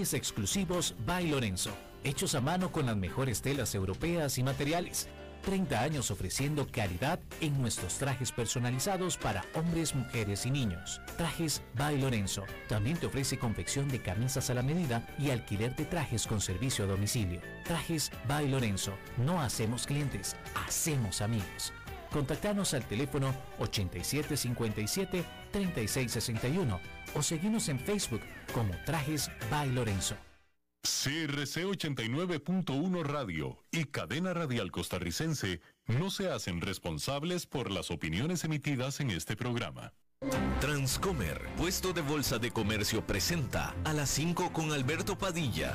Trajes exclusivos by Lorenzo, hechos a mano con las mejores telas europeas y materiales. 30 años ofreciendo calidad en nuestros trajes personalizados para hombres, mujeres y niños. Trajes by Lorenzo. También te ofrece confección de camisas a la medida y alquiler de trajes con servicio a domicilio. Trajes by Lorenzo. No hacemos clientes, hacemos amigos. Contactanos al teléfono 8757-3661 o seguimos en Facebook como Trajes by Lorenzo. CRC 89.1 Radio y Cadena Radial Costarricense no se hacen responsables por las opiniones emitidas en este programa. Transcomer, puesto de bolsa de comercio, presenta a las 5 con Alberto Padilla.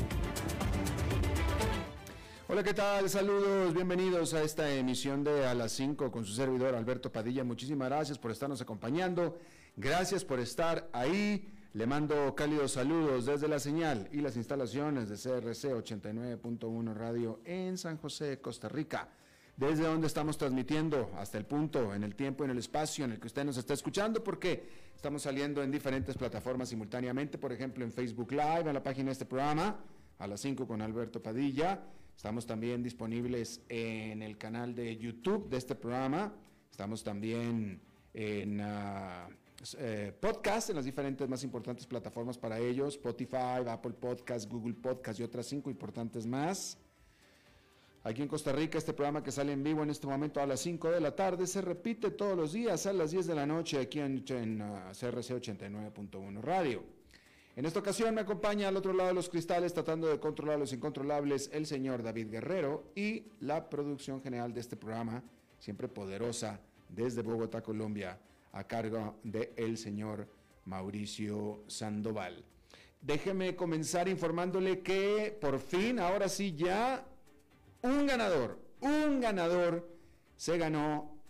Hola, ¿qué tal? Saludos, bienvenidos a esta emisión de A las 5 con su servidor Alberto Padilla. Muchísimas gracias por estarnos acompañando. Gracias por estar ahí le mando cálidos saludos desde la señal y las instalaciones de CRC 89.1 Radio en San José, Costa Rica, desde donde estamos transmitiendo hasta el punto, en el tiempo, en el espacio en el que usted nos está escuchando, porque estamos saliendo en diferentes plataformas simultáneamente, por ejemplo en Facebook Live, en la página de este programa, a las 5 con Alberto Padilla. Estamos también disponibles en el canal de YouTube de este programa. Estamos también en... Eh, podcast en las diferentes más importantes plataformas para ellos, Spotify, Apple Podcast, Google Podcast y otras cinco importantes más. Aquí en Costa Rica, este programa que sale en vivo en este momento a las 5 de la tarde se repite todos los días a las 10 de la noche aquí en, CRC 89.1 Radio. En esta ocasión me acompaña al otro lado de los cristales tratando de controlar los incontrolables el señor David Guerrero y la producción general de este programa, siempre poderosa, desde Bogotá, Colombia, a cargo del el señor Mauricio Sandoval. Déjeme comenzar informándole que por fin, ahora sí ya, un ganador, un ganador se ganó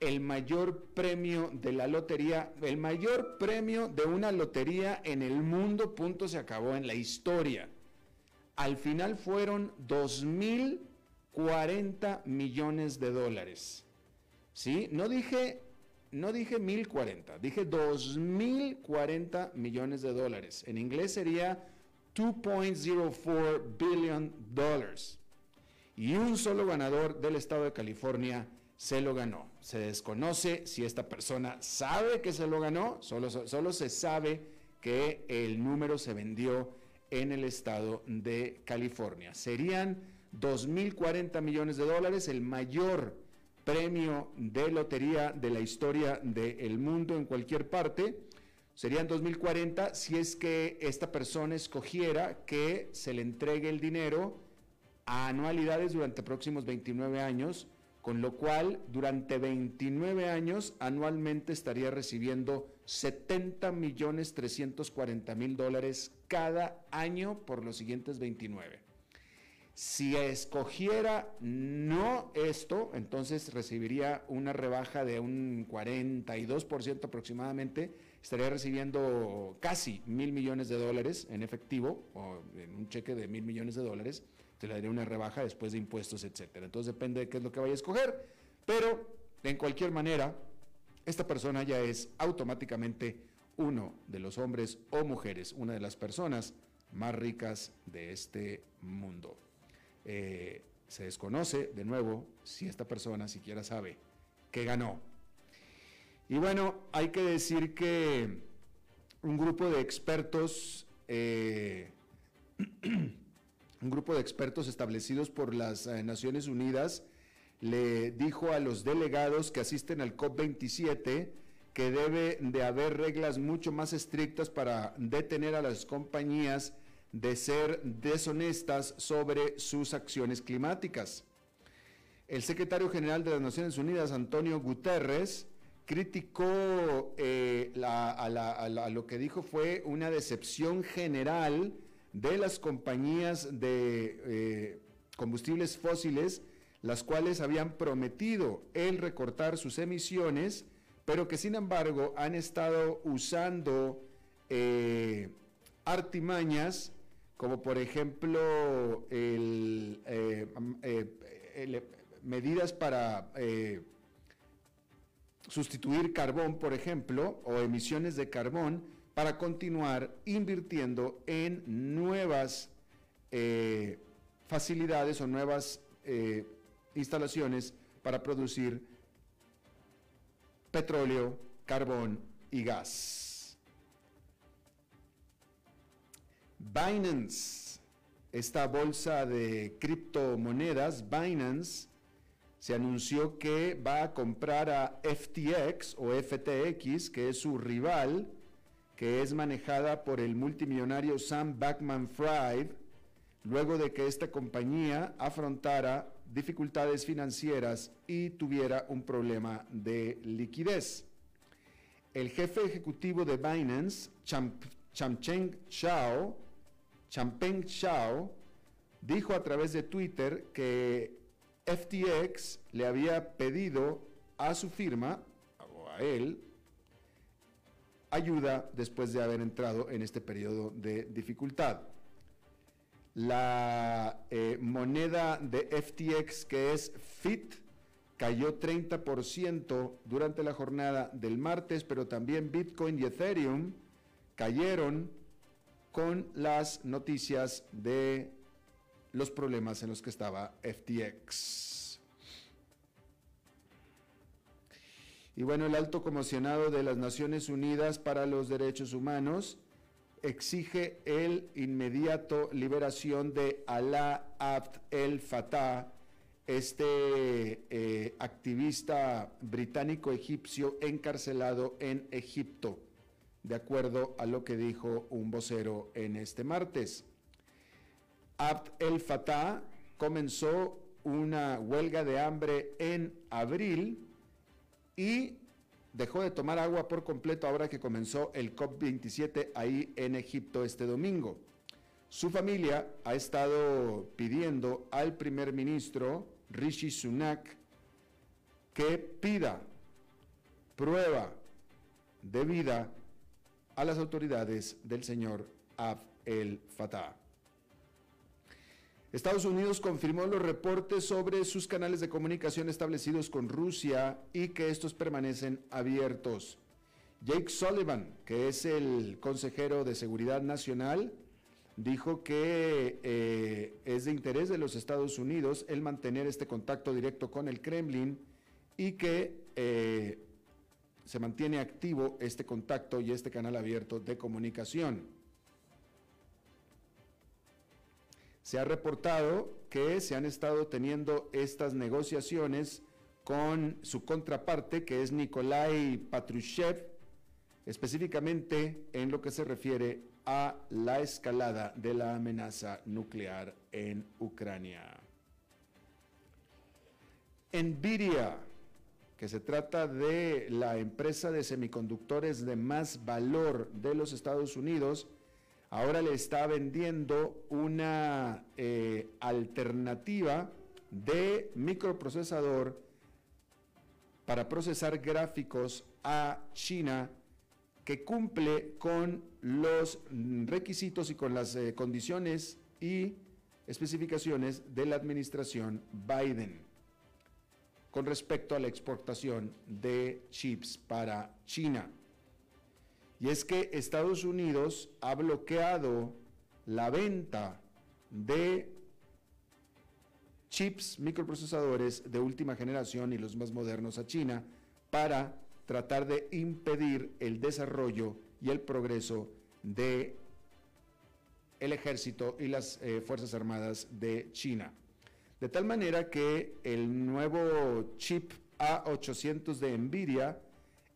el mayor premio de la lotería, el mayor premio de una lotería en el mundo, punto se acabó en la historia. Al final fueron 2.040 millones de dólares. ¿Sí? No dije no dije 1040, dije 2040 millones de dólares. En inglés sería 2.04 billion dollars. Y un solo ganador del estado de California se lo ganó. Se desconoce si esta persona sabe que se lo ganó, solo, solo se sabe que el número se vendió en el estado de California. Serían 2.040 millones de dólares, el mayor premio de lotería de la historia del mundo en cualquier parte. Sería en 2040 si es que esta persona escogiera que se le entregue el dinero a anualidades durante próximos 29 años, con lo cual durante 29 años anualmente estaría recibiendo 70 millones 340 mil dólares cada año por los siguientes 29. Si escogiera no esto, entonces recibiría una rebaja de un 42% aproximadamente, estaría recibiendo casi mil millones de dólares en efectivo o en un cheque de mil millones de dólares, se le daría una rebaja después de impuestos, etcétera. Entonces depende de qué es lo que vaya a escoger, pero en cualquier manera, esta persona ya es automáticamente uno de los hombres o mujeres, una de las personas más ricas de este mundo. Eh, se desconoce de nuevo si esta persona siquiera sabe que ganó. Y bueno, hay que decir que un grupo de expertos, eh, un grupo de expertos establecidos por las eh, Naciones Unidas, le dijo a los delegados que asisten al COP27 que debe de haber reglas mucho más estrictas para detener a las compañías de ser deshonestas sobre sus acciones climáticas. El secretario general de las Naciones Unidas, Antonio Guterres, criticó eh, a, lo que dijo fue una decepción general de las compañías de combustibles fósiles, las cuales habían prometido el recortar sus emisiones, pero que sin embargo han estado usando eh, artimañas como por ejemplo el, eh, eh, medidas para sustituir carbón, por ejemplo, o emisiones de carbón, para continuar invirtiendo en nuevas facilidades o nuevas instalaciones para producir petróleo, carbón y gas. Binance, esta bolsa de criptomonedas, Binance, se anunció que va a comprar a FTX o FTX, que es su rival, que es manejada por el multimillonario Sam Backman Fried, luego de que esta compañía afrontara dificultades financieras y tuviera un problema de liquidez. El jefe ejecutivo de Binance, Champeng Shao, Champeng Shao, dijo a través de Twitter que FTX le había pedido a su firma, o a él, ayuda después de haber entrado en este periodo de dificultad. La eh, moneda de FTX que es FIT cayó 30% durante la jornada del martes, pero también Bitcoin y Ethereum cayeron con las noticias de los problemas en los que estaba FTX. Y bueno, el alto comisionado de las Naciones Unidas para los Derechos Humanos exige el inmediato liberación de Alaa Abd el Fattah, este eh, activista británico-egipcio encarcelado en Egipto, de acuerdo a lo que dijo un vocero en este martes. Abd el Fattah comenzó una huelga de hambre en abril y dejó de tomar agua por completo ahora que comenzó el COP27 ahí en Egipto este domingo. Su familia ha estado pidiendo al primer ministro Rishi Sunak que pida prueba de vida a las autoridades del señor Abd el Fattah. Estados Unidos confirmó los reportes sobre sus canales de comunicación establecidos con Rusia y que estos permanecen abiertos. Jake Sullivan, que es el consejero de Seguridad Nacional, dijo que eh, es de interés de los Estados Unidos el mantener este contacto directo con el Kremlin y que eh, se mantiene activo este contacto y este canal abierto de comunicación. Se ha reportado que se han estado teniendo estas negociaciones con su contraparte, que es Nikolai Patrushev, específicamente en lo que se refiere a la escalada de la amenaza nuclear en Ucrania. Nvidia, que se trata de la empresa de semiconductores de más valor de los Estados Unidos, ahora le está vendiendo una eh, alternativa de microprocesador para procesar gráficos a China que cumple con los requisitos y con las eh, condiciones y especificaciones de la administración Biden con respecto a la exportación de chips para China. Y es que Estados Unidos ha bloqueado la venta de chips, microprocesadores de última generación y los más modernos a China para tratar de impedir el desarrollo y el progreso de el ejército y las eh, fuerzas armadas de China. De tal manera que el nuevo chip A800 de Nvidia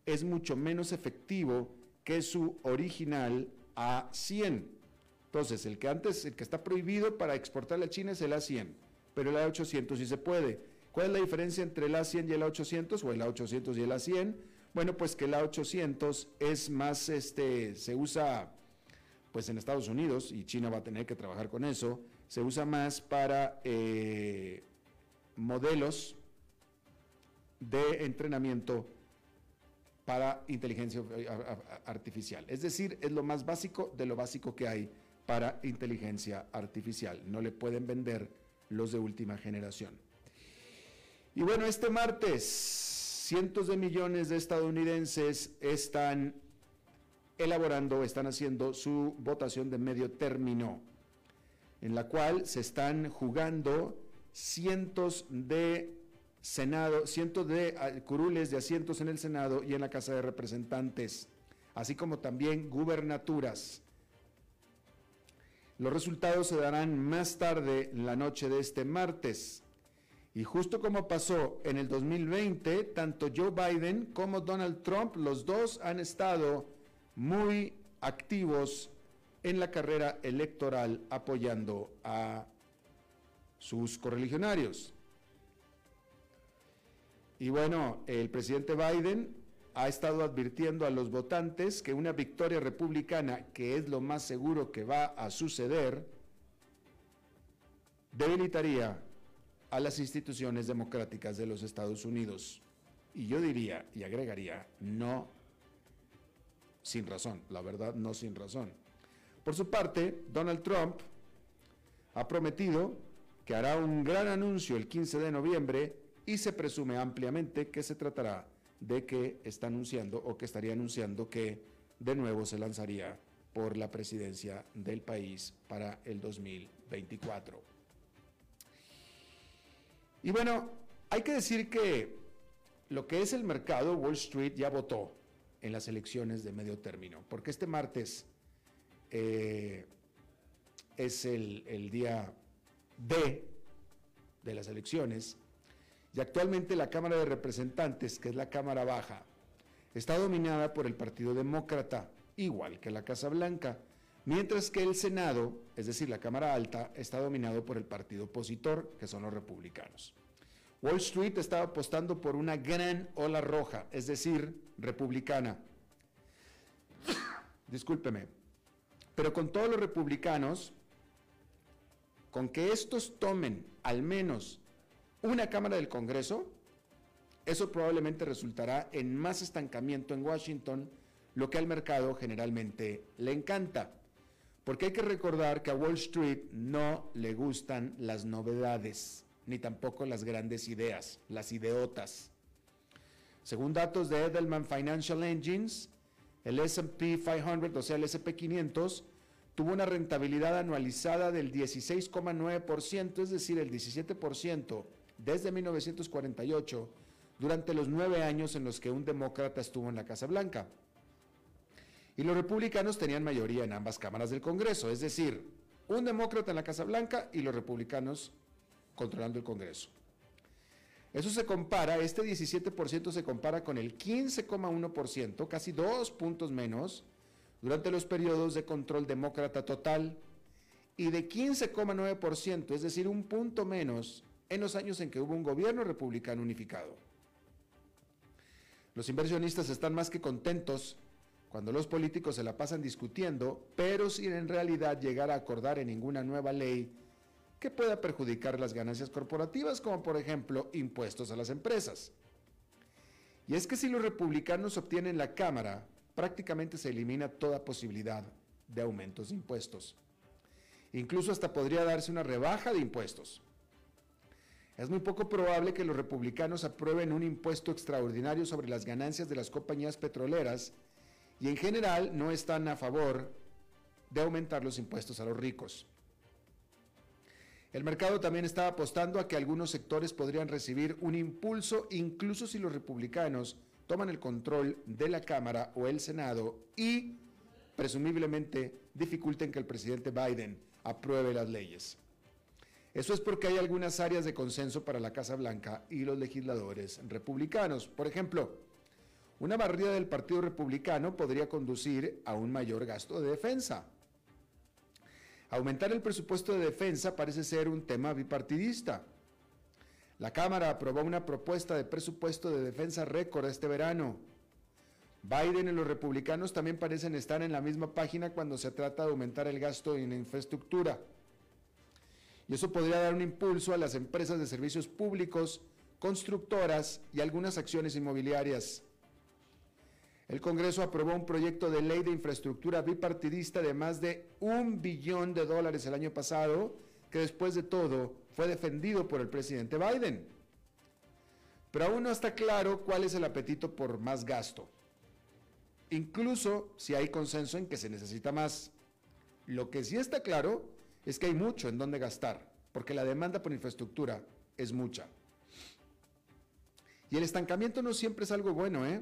es mucho menos efectivo que su original A100. Entonces, el que antes, el que está prohibido para exportar a China es el A100, pero el A800 sí se puede. ¿Cuál es la diferencia entre el A100 y el A800 o el A800 y el A100? Bueno, pues que el A800 es más, este, se usa pues en Estados Unidos y China va a tener que trabajar con eso, se usa más para eh, modelos de entrenamiento para inteligencia eh, artificial. Es decir, es lo más básico de lo básico que hay para inteligencia artificial. No le pueden vender los de última generación. Y bueno, este martes, cientos de millones de estadounidenses están elaborando, están haciendo su votación de medio término, en la cual se están jugando cientos de Senado, cientos de ah, curules de asientos en el Senado y en la Casa de Representantes, así como también gubernaturas. Los resultados se darán más tarde la noche de este martes. Y justo como pasó en el 2020, tanto Joe Biden como Donald Trump, los dos han estado muy activos en la carrera electoral apoyando a sus correligionarios. Y bueno, el presidente Biden ha estado advirtiendo a los votantes que una victoria republicana, que es lo más seguro que va a suceder, debilitaría a las instituciones democráticas de los Estados Unidos. Y yo diría y agregaría, no sin razón, la verdad no sin razón. Por su parte, Donald Trump ha prometido que hará un gran anuncio el 15 de noviembre y se presume ampliamente que se tratará de que está anunciando o que estaría anunciando que de nuevo se lanzaría por la presidencia del país para el 2024. Y bueno, hay que decir que lo que es el mercado, Wall Street ya votó en las elecciones de medio término, porque este martes eh, es el, el día D de las elecciones, y actualmente la Cámara de Representantes, que es la Cámara Baja, está dominada por el Partido Demócrata, igual que la Casa Blanca, mientras que el Senado, es decir, la Cámara Alta, está dominado por el partido opositor, que son los republicanos. Wall Street estaba apostando por una gran ola roja, es decir, republicana. Discúlpeme. Pero con todos los republicanos, con que estos tomen al menos una Cámara del Congreso, eso probablemente resultará en más estancamiento en Washington, lo que al mercado generalmente le encanta. Porque hay que recordar que a Wall Street no le gustan las novedades, ni tampoco las grandes ideas, las ideotas. Según datos de Edelman Financial Engines, el SP 500, o sea, el SP 500, tuvo una rentabilidad anualizada del 16,9%, es decir, el 17% desde 1948, durante los nueve años en los que un demócrata estuvo en la Casa Blanca. Y los republicanos tenían mayoría en ambas cámaras del Congreso, es decir, un demócrata en la Casa Blanca y los republicanos controlando el Congreso. Eso se compara, este 17% se compara con el 15,1%, casi dos puntos menos, durante los periodos de control demócrata total y de 15,9%, es decir, un punto menos en los años en que hubo un gobierno republicano unificado. Los inversionistas están más que contentos cuando los políticos se la pasan discutiendo, pero sin en realidad llegar a acordar en ninguna nueva ley que pueda perjudicar las ganancias corporativas, como por ejemplo impuestos a las empresas. Y es que si los republicanos obtienen la Cámara, prácticamente se elimina toda posibilidad de aumentos de impuestos. Incluso hasta podría darse una rebaja de impuestos. Es muy poco probable que los republicanos aprueben un impuesto extraordinario sobre las ganancias de las compañías petroleras y en general no están a favor de aumentar los impuestos a los ricos. El mercado también está apostando a que algunos sectores podrían recibir un impulso incluso si los republicanos toman el control de la Cámara o el Senado y presumiblemente dificulten que el presidente Biden apruebe las leyes. Eso es porque hay algunas áreas de consenso para la Casa Blanca y los legisladores republicanos. Por ejemplo, una barrida del Partido Republicano podría conducir a un mayor gasto de defensa. Aumentar el presupuesto de defensa parece ser un tema bipartidista. La Cámara aprobó una propuesta de presupuesto de defensa récord este verano. Biden y los republicanos también parecen estar en la misma página cuando se trata de aumentar el gasto en infraestructura. Y eso podría dar un impulso a las empresas de servicios públicos, constructoras y algunas acciones inmobiliarias. El Congreso aprobó un proyecto de ley de infraestructura bipartidista de más de un billón de dólares el año pasado, que después de todo fue defendido por el presidente Biden. Pero aún no está claro cuál es el apetito por más gasto. Incluso si hay consenso en que se necesita más. Lo que sí está claro es que hay mucho en donde gastar, porque la demanda por infraestructura es mucha. Y el estancamiento no siempre es algo bueno, ¿eh?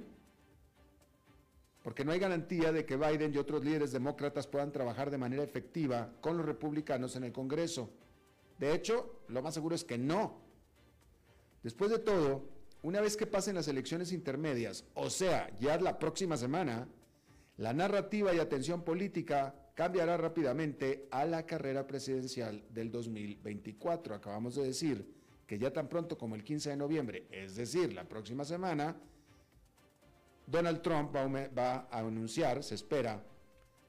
Porque no hay garantía de que Biden y otros líderes demócratas puedan trabajar de manera efectiva con los republicanos en el Congreso. De hecho, lo más seguro es que no. Después de todo, una vez que pasen las elecciones intermedias, o sea, ya la próxima semana, la narrativa y atención política cambiará rápidamente a la carrera presidencial del 2024. Acabamos de decir que ya tan pronto como el 15 de noviembre, es decir, la próxima semana, Donald Trump va a anunciar, se espera,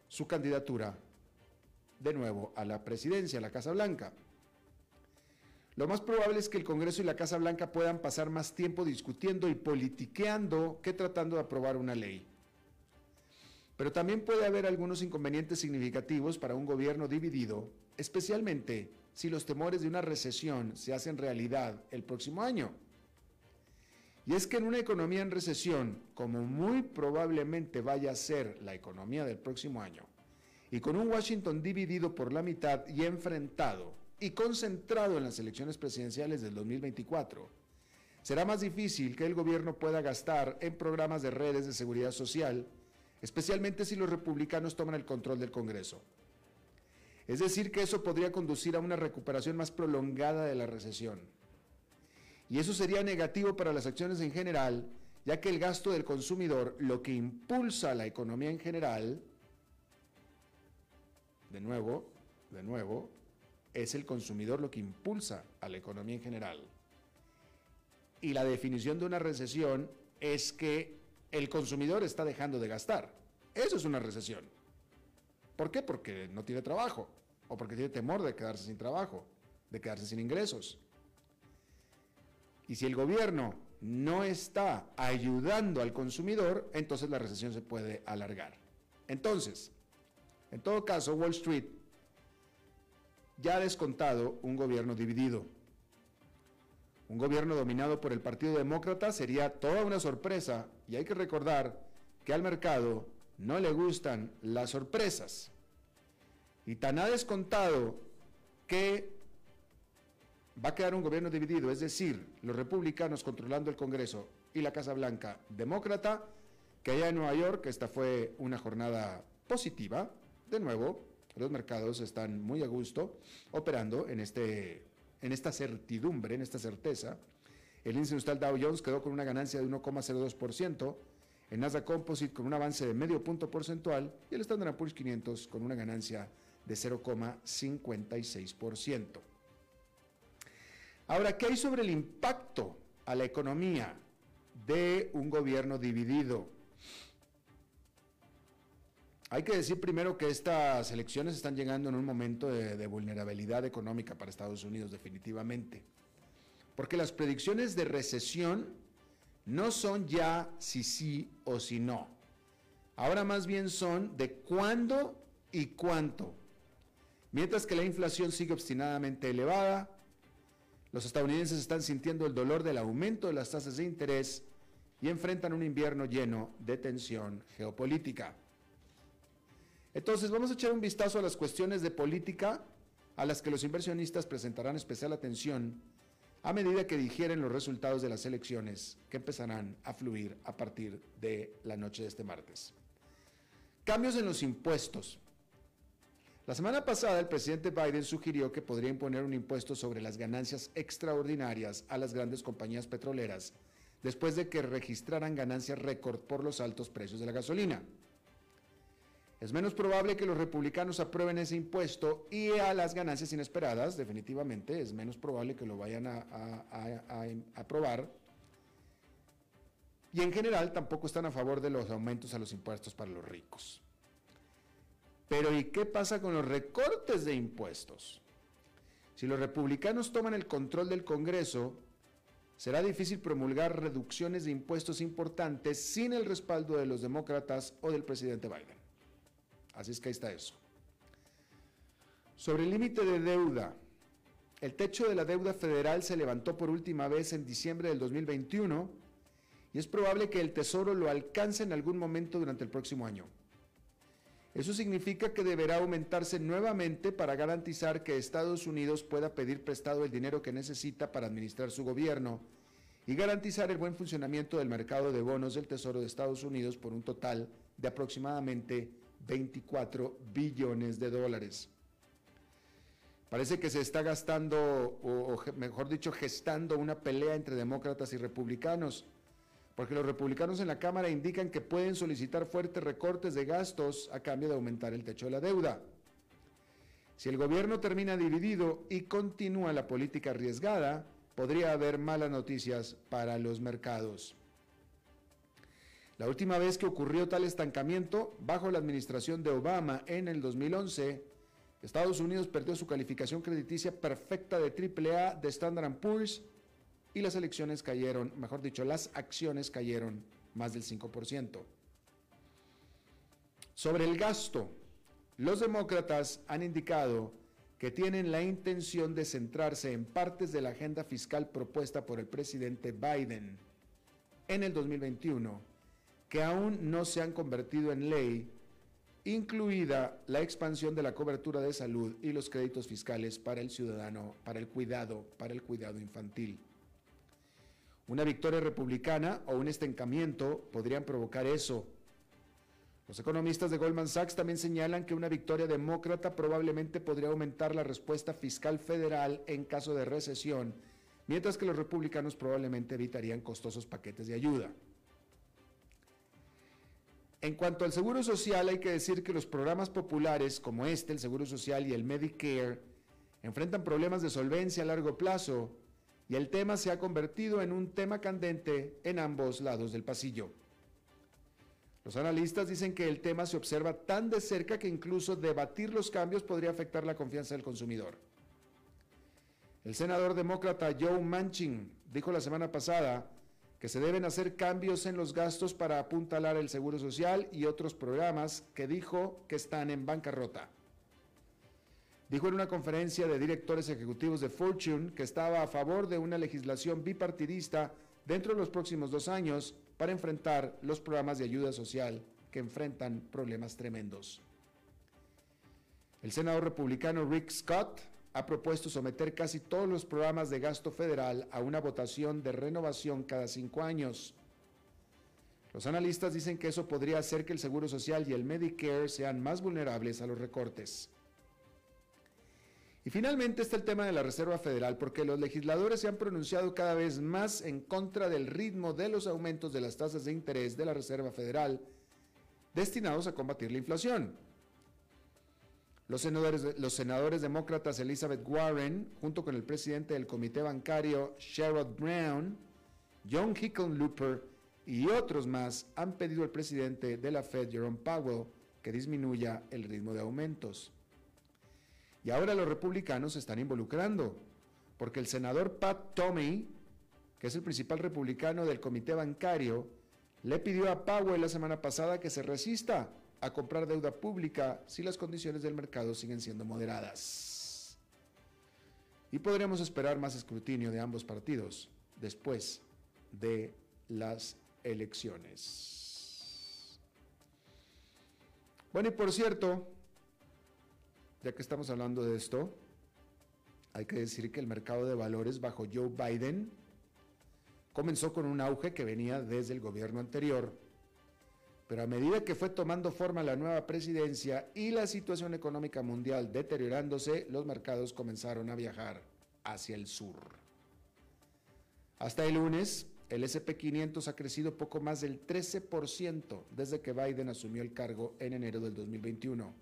su candidatura de nuevo a la presidencia, a la Casa Blanca. Lo más probable es que el Congreso y la Casa Blanca puedan pasar más tiempo discutiendo y politiqueando que tratando de aprobar una ley. Pero también puede haber algunos inconvenientes significativos para un gobierno dividido, especialmente si los temores de una recesión se hacen realidad el próximo año. Y es que en una economía en recesión, como muy probablemente vaya a ser la economía del próximo año, y con un Washington dividido por la mitad y enfrentado y concentrado en las elecciones presidenciales del 2024, será más difícil que el gobierno pueda gastar en programas de redes de seguridad social, especialmente si los republicanos toman el control del Congreso. Es decir, que eso podría conducir a una recuperación más prolongada de la recesión. Y eso sería negativo para las acciones en general, ya que el gasto del consumidor, lo que impulsa la economía en general, de nuevo, de nuevo, es el consumidor lo que impulsa a la economía en general. Y la definición de una recesión es que el consumidor está dejando de gastar. Eso es una recesión. ¿Por qué? Porque no tiene trabajo o porque tiene temor de quedarse sin trabajo, de quedarse sin ingresos. Y si el gobierno no está ayudando al consumidor, entonces la recesión se puede alargar. Entonces, en todo caso, Wall Street ya ha descontado un gobierno dividido. Un gobierno dominado por el Partido Demócrata sería toda una sorpresa y hay que recordar que al mercado no le gustan las sorpresas. Y tan ha descontado que va a quedar un gobierno dividido, es decir, los republicanos controlando el Congreso y la Casa Blanca demócrata, que allá en Nueva York esta fue una jornada positiva, de nuevo, los mercados están muy a gusto operando en este en esta certidumbre, en esta certeza. El índice industrial Dow Jones quedó con una ganancia de 1,02%, el Nasdaq Composite con un avance de medio punto porcentual y el Standard Poor's 500 con una ganancia de 0,56%. Ahora, ¿qué hay sobre el impacto a la economía de un gobierno dividido? Hay que decir primero que estas elecciones están llegando en un momento de, vulnerabilidad económica para Estados Unidos, definitivamente. Porque las predicciones de recesión no son ya si sí o si no. Ahora más bien son de cuándo y cuánto. Mientras que la inflación sigue obstinadamente elevada, los estadounidenses están sintiendo el dolor del aumento de las tasas de interés y enfrentan un invierno lleno de tensión geopolítica. Entonces, vamos a echar un vistazo a las cuestiones de política a las que los inversionistas presentarán especial atención a medida que digieren los resultados de las elecciones que empezarán a fluir a partir de la noche de este martes. Cambios en los impuestos. La semana pasada el presidente Biden sugirió que podría imponer un impuesto sobre las ganancias extraordinarias a las grandes compañías petroleras después de que registraran ganancias récord por los altos precios de la gasolina. Es menos probable que los republicanos aprueben ese impuesto y a las ganancias inesperadas, definitivamente, es menos probable que lo vayan a, aprobar. Y en general tampoco están a favor de los aumentos a los impuestos para los ricos. Pero ¿y qué pasa con los recortes de impuestos? Si los republicanos toman el control del Congreso, será difícil promulgar reducciones de impuestos importantes sin el respaldo de los demócratas o del presidente Biden. Así es que ahí está eso. Sobre el límite de deuda, el techo de la deuda federal se levantó por última vez en diciembre del 2021 y es probable que el Tesoro lo alcance en algún momento durante el próximo año. Eso significa que deberá aumentarse nuevamente para garantizar que Estados Unidos pueda pedir prestado el dinero que necesita para administrar su gobierno y garantizar el buen funcionamiento del mercado de bonos del Tesoro de Estados Unidos por un total de aproximadamente 24 billones de dólares. Parece que se está gastando, o, mejor dicho, gestando una pelea entre demócratas y republicanos porque los republicanos en la Cámara indican que pueden solicitar fuertes recortes de gastos a cambio de aumentar el techo de la deuda. Si el gobierno termina dividido y continúa la política arriesgada, podría haber malas noticias para los mercados. La última vez que ocurrió tal estancamiento, bajo la administración de Obama en el 2011, Estados Unidos perdió su calificación crediticia perfecta de AAA de Standard Poor's y las elecciones cayeron, mejor dicho, las acciones cayeron más del 5%. Sobre el gasto, los demócratas han indicado que tienen la intención de centrarse en partes de la agenda fiscal propuesta por el presidente Biden en el 2021, que aún no se han convertido en ley, incluida la expansión de la cobertura de salud y los créditos fiscales para el ciudadano, para el cuidado, para el cuidado infantil. Una victoria republicana o un estancamiento podrían provocar eso. Los economistas de Goldman Sachs también señalan que una victoria demócrata probablemente podría aumentar la respuesta fiscal federal en caso de recesión, mientras que los republicanos probablemente evitarían costosos paquetes de ayuda. En cuanto al seguro social, hay que decir que los programas populares como este, el Seguro Social y el Medicare, enfrentan problemas de solvencia a largo plazo y el tema se ha convertido en un tema candente en ambos lados del pasillo. Los analistas dicen que el tema se observa tan de cerca que incluso debatir los cambios podría afectar la confianza del consumidor. El senador demócrata Joe Manchin dijo la semana pasada que se deben hacer cambios en los gastos para apuntalar el seguro social y otros programas que dijo que están en bancarrota dijo en una conferencia de directores ejecutivos de Fortune que estaba a favor de una legislación bipartidista dentro de los próximos dos años para enfrentar los programas de ayuda social que enfrentan problemas tremendos. El senador republicano Rick Scott ha propuesto someter casi todos los programas de gasto federal a una votación de renovación cada cinco años. Los analistas dicen que eso podría hacer que el Seguro Social y el Medicare sean más vulnerables a los recortes. Y finalmente está el tema de la Reserva Federal, porque los legisladores se han pronunciado cada vez más en contra del ritmo de los aumentos de las tasas de interés de la Reserva Federal destinados a combatir la inflación. Los senadores, los senadores demócratas Elizabeth Warren, junto con el presidente del Comité Bancario Sherrod Brown, John Hickenlooper y otros más, han pedido al presidente de la Fed, Jerome Powell, que disminuya el ritmo de aumentos. Y ahora los republicanos se están involucrando, porque el senador Pat Tomey, que es el principal republicano del comité bancario, le pidió a Powell la semana pasada que se resista a comprar deuda pública si las condiciones del mercado siguen siendo moderadas. Y podremos esperar más escrutinio de ambos partidos después de las elecciones. Bueno, y por cierto, ya que estamos hablando de esto, hay que decir que el mercado de valores bajo Joe Biden comenzó con un auge que venía desde el gobierno anterior, pero a medida que fue tomando forma la nueva presidencia y la situación económica mundial deteriorándose, los mercados comenzaron a viajar hacia el sur. Hasta el lunes, el SP500 ha crecido poco más del 13% desde que Biden asumió el cargo en enero del 2021.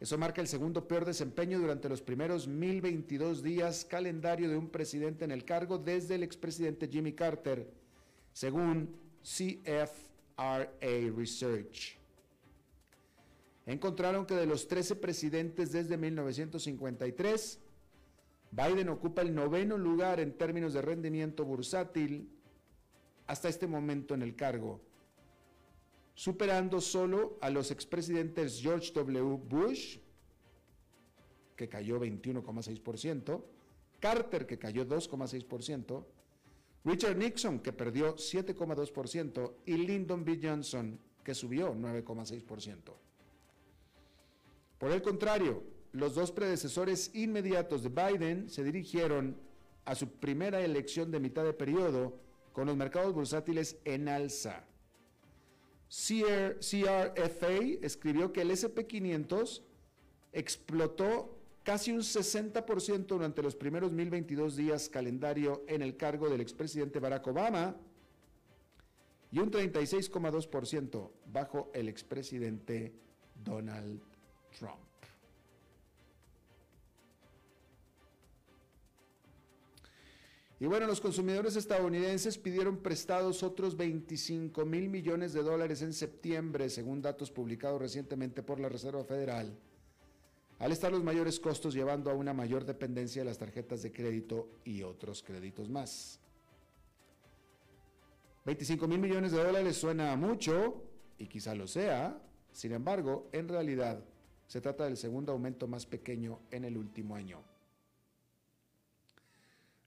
Eso marca el segundo peor desempeño durante los primeros 1022 días calendario de un presidente en el cargo desde el expresidente Jimmy Carter, según CFRA Research. Encontraron que de los 13 presidentes desde 1953, Biden ocupa el noveno lugar en términos de rendimiento bursátil hasta este momento en el cargo, superando solo a los expresidentes George W. Bush, que cayó 21,6%, Carter, que cayó 2,6%, Richard Nixon, que perdió 7,2%, y Lyndon B. Johnson, que subió 9,6%. Por el contrario, los dos predecesores inmediatos de Biden se dirigieron a su primera elección de mitad de periodo con los mercados bursátiles en alza. CRFA escribió que el SP500 explotó casi un 60% durante los primeros 1022 días calendario en el cargo del expresidente Barack Obama y un 36,2% bajo el expresidente Donald Trump. Y bueno, los consumidores estadounidenses pidieron prestados otros 25 mil millones de dólares en septiembre, según datos publicados recientemente por la Reserva Federal al estar los mayores costos llevando a una mayor dependencia de las tarjetas de crédito y otros créditos más. 25 mil millones de dólares suena mucho, y quizá lo sea, sin embargo, en realidad se trata del segundo aumento más pequeño en el último año.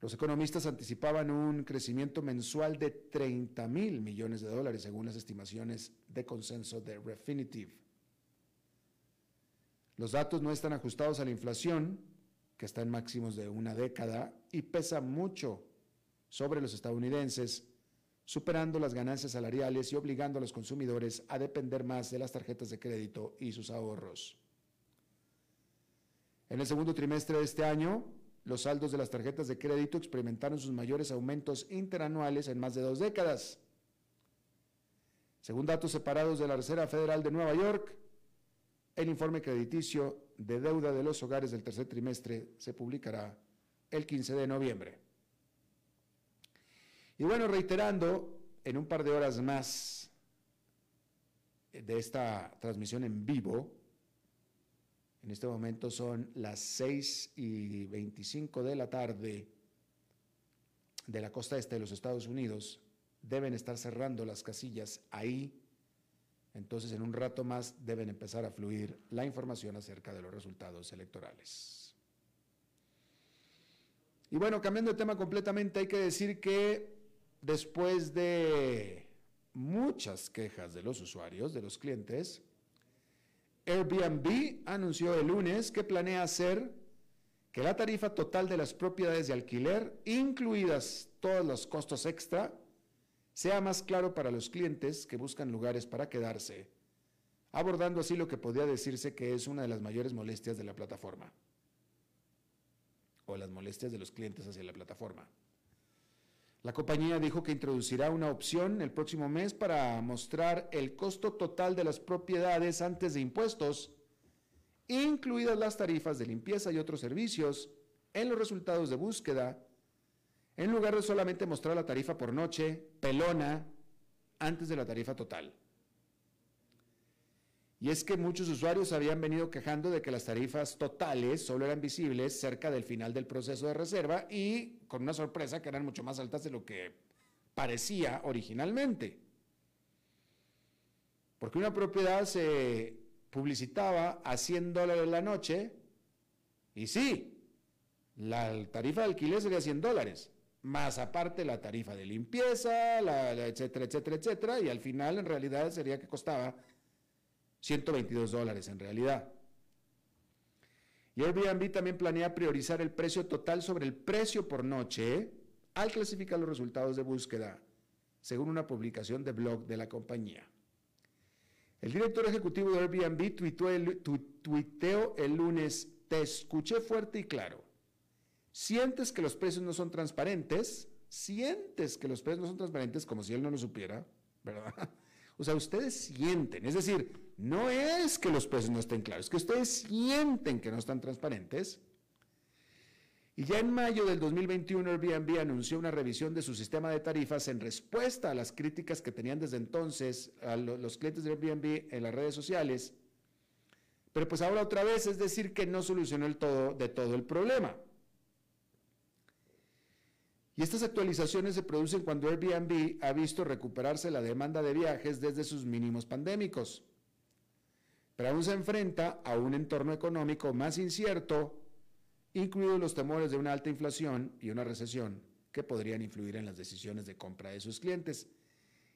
Los economistas anticipaban un crecimiento mensual de 30 mil millones de dólares según las estimaciones de consenso de Refinitiv. Los datos no están ajustados a la inflación, que está en máximos de una década y pesa mucho sobre los estadounidenses, superando las ganancias salariales y obligando a los consumidores a depender más de las tarjetas de crédito y sus ahorros. En el segundo trimestre de este año, los saldos de las tarjetas de crédito experimentaron sus mayores aumentos interanuales en más de dos décadas. Según datos separados de la Reserva Federal de Nueva York, el informe crediticio de deuda de los hogares del tercer trimestre se publicará el 15 de noviembre. Y bueno, reiterando, en un par de horas más de esta transmisión en vivo, en este momento son las 6 y 25 de la tarde de la costa este de los Estados Unidos, deben estar cerrando las casillas ahí entonces en un rato más deben empezar a fluir la información acerca de los resultados electorales. Y bueno, cambiando de tema completamente, hay que decir que después de muchas quejas de los usuarios, de los clientes, Airbnb anunció el lunes que planea hacer que la tarifa total de las propiedades de alquiler, incluidas todos los costos extra, sea más claro para los clientes que buscan lugares para quedarse, abordando así lo que podría decirse que es una de las mayores molestias de la plataforma, o las molestias de los clientes hacia la plataforma. La compañía dijo que introducirá una opción el próximo mes para mostrar el costo total de las propiedades antes de impuestos, incluidas las tarifas de limpieza y otros servicios, en los resultados de búsqueda en lugar de solamente mostrar la tarifa por noche, pelona, antes de la tarifa total. Y es que muchos usuarios habían venido quejando de que las tarifas totales solo eran visibles cerca del final del proceso de reserva y con una sorpresa que eran mucho más altas de lo que parecía originalmente. Porque una propiedad se publicitaba a 100 dólares la noche y sí, la tarifa de alquiler sería 100 dólares, más aparte la tarifa de limpieza, etcétera, etcétera, etcétera, y al final en realidad sería que costaba 122 dólares en realidad. Y Airbnb también planea priorizar el precio total sobre el precio por noche al clasificar los resultados de búsqueda, según una publicación de blog de la compañía. El director ejecutivo de Airbnb tuiteó tuiteó el lunes, te escuché fuerte y claro sientes que los precios no son transparentes, sientes que los precios no son transparentes como si él no lo supiera, ¿verdad? O sea, ustedes sienten, es decir, no es que los precios no estén claros, es que ustedes sienten que no están transparentes. Y ya en mayo del 2021 Airbnb anunció una revisión de su sistema de tarifas en respuesta a las críticas que tenían desde entonces a los clientes de Airbnb en las redes sociales. Pero pues ahora otra vez es decir que no solucionó el todo de todo el problema. Y estas actualizaciones se producen cuando Airbnb ha visto recuperarse la demanda de viajes desde sus mínimos pandémicos. Pero aún se enfrenta a un entorno económico más incierto, incluidos los temores de una alta inflación y una recesión que podrían influir en las decisiones de compra de sus clientes.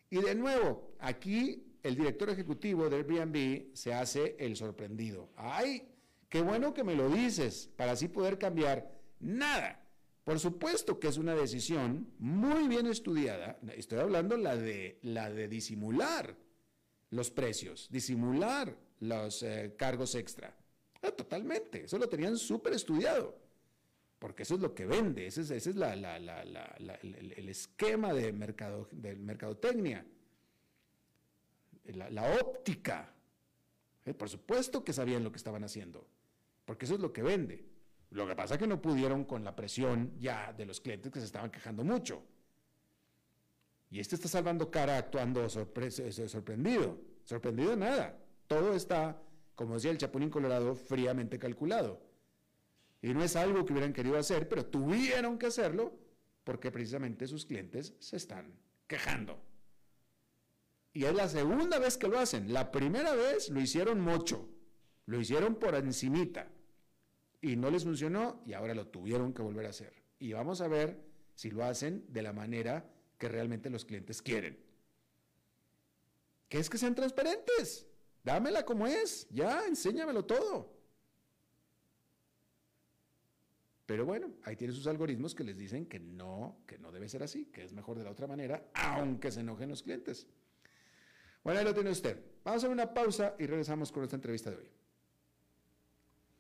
Y de nuevo, aquí el director ejecutivo de Airbnb se hace el sorprendido. ¡Ay! Qué bueno que me lo dices, para así poder cambiar. Nada. Por supuesto que es una decisión muy bien estudiada. Estoy hablando la de, la de disimular los precios, disimular los eh, cargos extra. Ah, totalmente, eso lo tenían súper estudiado, porque eso es lo que vende, ese es, el, esquema de, mercado, de mercadotecnia, la, óptica. Eh, por supuesto que sabían lo que estaban haciendo, porque eso es lo que vende. Lo que pasa es que no pudieron con la presión ya de los clientes que se estaban quejando mucho. Y este está salvando cara actuando sorprendido. Sorprendido nada. Todo está, como decía el Chapulín Colorado, fríamente calculado. Y no es algo que hubieran querido hacer, pero tuvieron que hacerlo porque precisamente sus clientes se están quejando. Y es la segunda vez que lo hacen. La primera vez lo hicieron mucho, lo hicieron por encimita y no les funcionó y ahora lo tuvieron que volver a hacer. Y vamos a ver si lo hacen de la manera que realmente los clientes quieren. Que es que sean transparentes. Dámela como es. Ya, enséñamelo todo. Pero bueno, ahí tiene sus algoritmos que les dicen que no, que no debe ser así, que es mejor de la otra manera, aunque se enojen los clientes. Bueno, ahí lo tiene usted. Vamos a hacer una pausa y regresamos con esta entrevista de hoy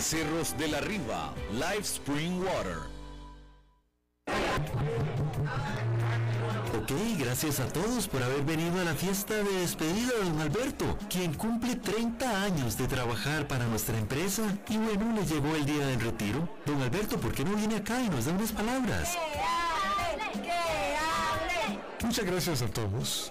Cerros de la Riva, Live Spring Water. Ok, gracias a todos por haber venido a la fiesta de despedida de don Alberto, quien cumple 30 años de trabajar para nuestra empresa y bueno, le llegó el día del retiro. Don Alberto, ¿por qué no viene acá y nos da unas palabras? Muchas gracias a todos.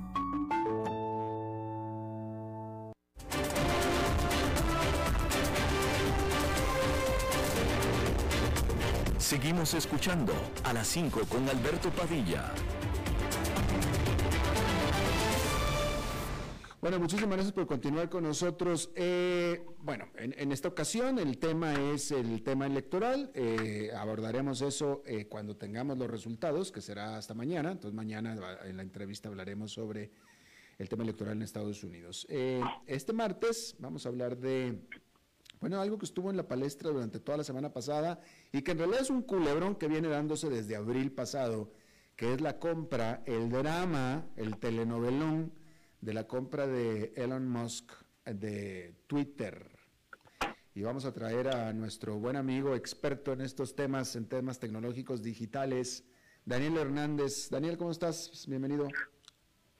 Seguimos escuchando a las 5 con Alberto Padilla. Bueno, muchísimas gracias por continuar con nosotros. Eh, bueno, en, esta ocasión el tema es el tema electoral. Eh, abordaremos eso eh, cuando tengamos los resultados, que será hasta mañana. Entonces mañana en la entrevista hablaremos sobre el tema electoral en Estados Unidos. este martes vamos a hablar de bueno, algo que estuvo en la palestra durante toda la semana pasada y que en realidad es un culebrón que viene dándose desde abril pasado, que es la compra, el drama, el telenovelón de la compra de Elon Musk de Twitter. Y vamos a traer a nuestro buen amigo experto en estos temas, en temas tecnológicos digitales, Daniel Hernández. Daniel, ¿cómo estás? Bienvenido.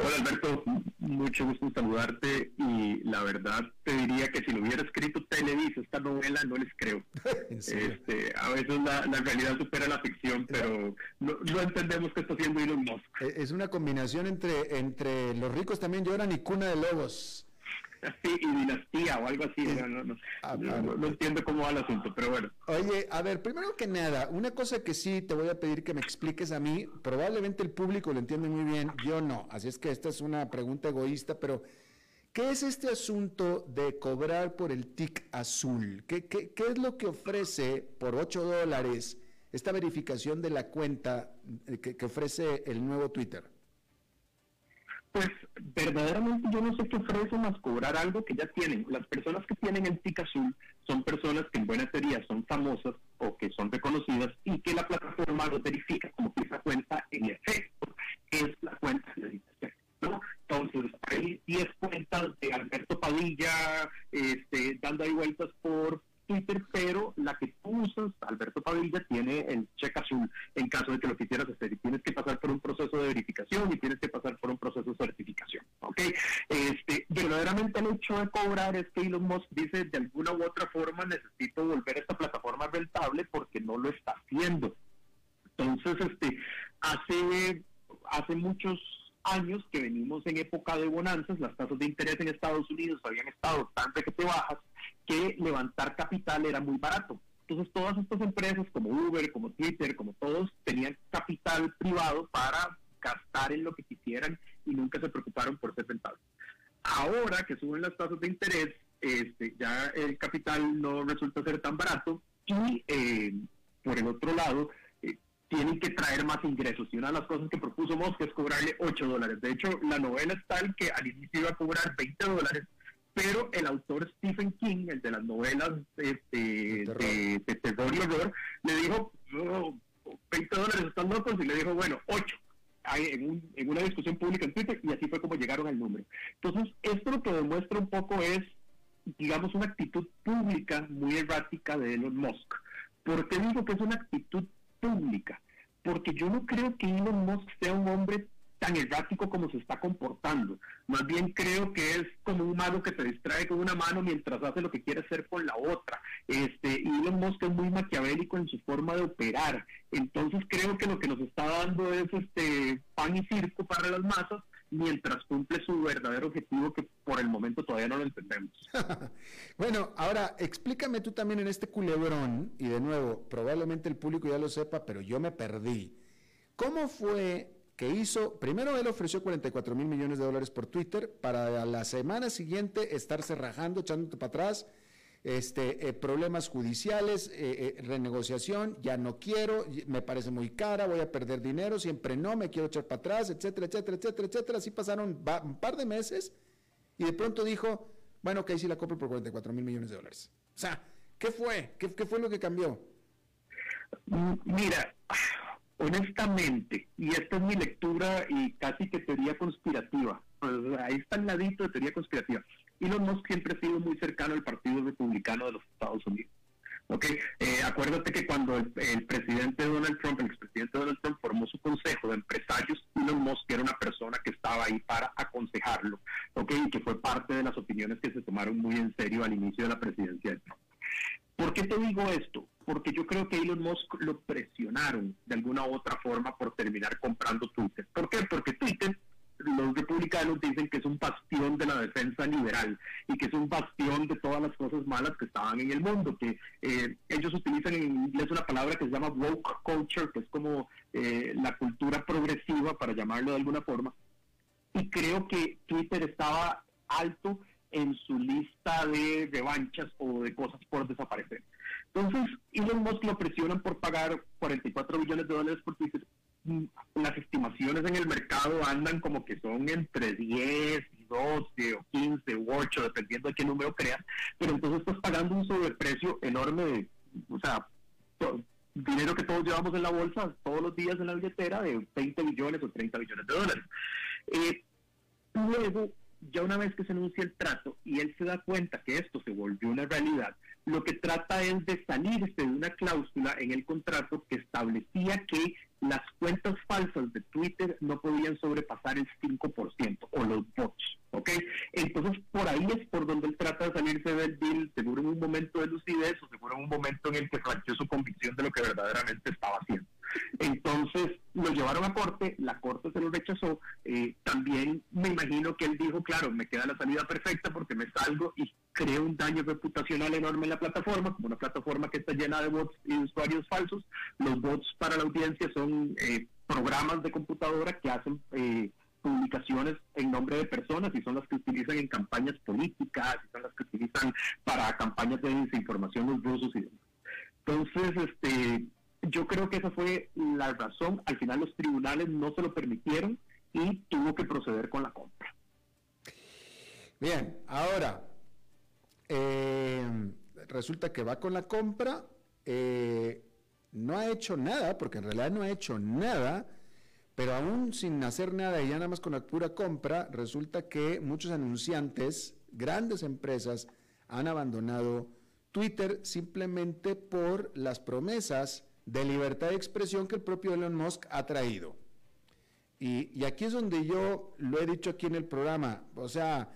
Hola Alberto, mucho gusto en saludarte y la verdad te diría que si lo hubiera escrito Televisa esta novela no les creo. este, a veces la, realidad supera la ficción, pero no, entendemos qué está haciendo Elon Musk. E, es una combinación entre, entre los ricos también lloran y cuna de lobos. Y dinastía o algo así. Ah, no, entiendo cómo va el asunto, pero bueno. Oye, a ver, primero que nada, una cosa que sí te voy a pedir que me expliques a mí, probablemente el público lo entiende muy bien, yo no, así es que esta es una pregunta egoísta, pero ¿qué es este asunto de cobrar por el TIC azul? ¿Qué, qué, qué es lo que ofrece por 8 dólares esta verificación de la cuenta que, que ofrece el nuevo Twitter? Pues verdaderamente yo no sé qué ofrece más cobrar algo que ya tienen. Las personas que tienen el TIC azul son personas que en buena teoría son famosas o que son reconocidas y que la plataforma lo verifica como que esa cuenta en efecto es la cuenta de ¿no? Entonces, hay 10 cuentas de Alberto Padilla este, dando ahí vueltas por Twitter, pero la que tú usas, Alberto Padilla, tiene el check azul en caso de que lo quisieras hacer y tienes que pasar por un proceso de verificación y tienes que pasar por un proceso de certificación. ¿ok? Este, verdaderamente el hecho de cobrar es que Elon Musk dice de alguna u otra forma necesito volver a esta plataforma rentable porque no lo está haciendo. Entonces, este, hace, hace muchos años que venimos en época de bonanzas, las tasas de interés en Estados Unidos habían estado tan que te bajas que levantar capital era muy barato. Entonces todas estas empresas como Uber, como Twitter, como todos, tenían capital privado para gastar en lo que quisieran y nunca se preocuparon por ser rentables. Ahora que suben las tasas de interés, este, ya el capital no resulta ser tan barato y eh, por el otro lado, tienen que traer más ingresos. Y una de las cosas que propuso Musk es cobrarle 8 dólares. De hecho, la novela es tal que al inicio iba a cobrar 20 dólares, pero el autor Stephen King, el de las novelas este, de, de, terror y horror, le dijo, 20 dólares están locos, y le dijo, bueno, 8. En, en una discusión pública en Twitter, y así fue como llegaron al número. Entonces, esto lo que demuestra un poco es, digamos, una actitud pública muy errática de Elon Musk. ¿Por qué digo que es una actitud pública, porque yo no creo que Elon Musk sea un hombre tan errático como se está comportando. Más bien creo que es como un mago que se distrae con una mano mientras hace lo que quiere hacer con la otra. Este, Elon Musk es muy maquiavélico en su forma de operar. Entonces creo que lo que nos está dando es este pan y circo para las masas mientras cumple su verdadero objetivo que por el momento todavía no lo entendemos. bueno, ahora explícame tú también en este culebrón, y de nuevo, probablemente el público ya lo sepa, pero yo me perdí. ¿Cómo fue que hizo, primero él ofreció 44 mil millones de dólares por Twitter para la semana siguiente estarse rajando, echándote para atrás? este, eh, problemas judiciales, eh, eh, renegociación, ya no quiero, me parece muy cara, voy a perder dinero, siempre no, me quiero echar para atrás, etcétera, etcétera, etcétera, etcétera. Así pasaron un par de meses y de pronto dijo, bueno, ok, sí la compro por 44 mil millones de dólares. O sea, ¿qué fue? ¿Qué, ¿Qué fue lo que cambió? Mira, honestamente, y esta es mi lectura y casi que teoría conspirativa, pues ahí está el ladito de teoría conspirativa. Elon Musk siempre ha sido muy cercano al Partido Republicano de los Estados Unidos. Okay. Eh, acuérdate que cuando el, presidente Donald Trump, el expresidente Donald Trump formó su consejo de empresarios, Elon Musk era una persona que estaba ahí para aconsejarlo, okay, y que fue parte de las opiniones que se tomaron muy en serio al inicio de la presidencia de Trump. ¿Por qué te digo esto? Porque yo creo que Elon Musk lo presionaron de alguna u otra forma por terminar comprando Twitter. ¿Por qué? Porque Twitter los republicanos dicen que es un bastión de la defensa liberal y que es un bastión de todas las cosas malas que estaban en el mundo, que eh, ellos utilizan en inglés una palabra que se llama woke culture, que es como eh, la cultura progresiva, para llamarlo de alguna forma, y creo que Twitter estaba alto en su lista de revanchas o de cosas por desaparecer. Entonces, Elon Musk lo presionan por pagar 44 billones de dólares por Twitter las estimaciones en el mercado andan como que son entre 10 y 12 o 15 u 8, dependiendo de qué número creas, pero entonces estás pagando un sobreprecio enorme, de, o sea, dinero que todos llevamos en la bolsa todos los días en la billetera de 20 billones o 30 billones de dólares. Eh, luego, ya una vez que se anuncia el trato y él se da cuenta que esto se volvió una realidad, lo que trata es de salirse de una cláusula en el contrato que establecía que las cuentas falsas de Twitter no podían sobrepasar el 5% o los bots, ¿ok? Entonces, por ahí es por donde él trata de salirse del deal, seguro en un momento de lucidez o seguro en un momento en el que flanqueó su convicción de lo que verdaderamente estaba haciendo. Entonces, lo llevaron a corte, la corte se lo rechazó. Eh, también me imagino que él dijo, claro, me queda la salida perfecta porque me salgo y creo un daño reputacional enorme en la plataforma, como una plataforma que está llena de bots y usuarios falsos. Los bots para la audiencia son eh, programas de computadora que hacen eh, publicaciones en nombre de personas y son las que utilizan en campañas políticas, y son las que utilizan para campañas de desinformación los rusos y demás. Entonces, este, yo creo que esa fue la razón. Al final los tribunales no se lo permitieron y tuvo que proceder con la compra. Bien, ahora, eh, resulta que va con la compra, eh, no ha hecho nada, porque en realidad no ha hecho nada, pero aún sin hacer nada y ya nada más con la pura compra, resulta que muchos anunciantes, grandes empresas, han abandonado Twitter simplemente por las promesas de libertad de expresión que el propio Elon Musk ha traído. Y, y, aquí es donde yo lo he dicho aquí en el programa, o sea,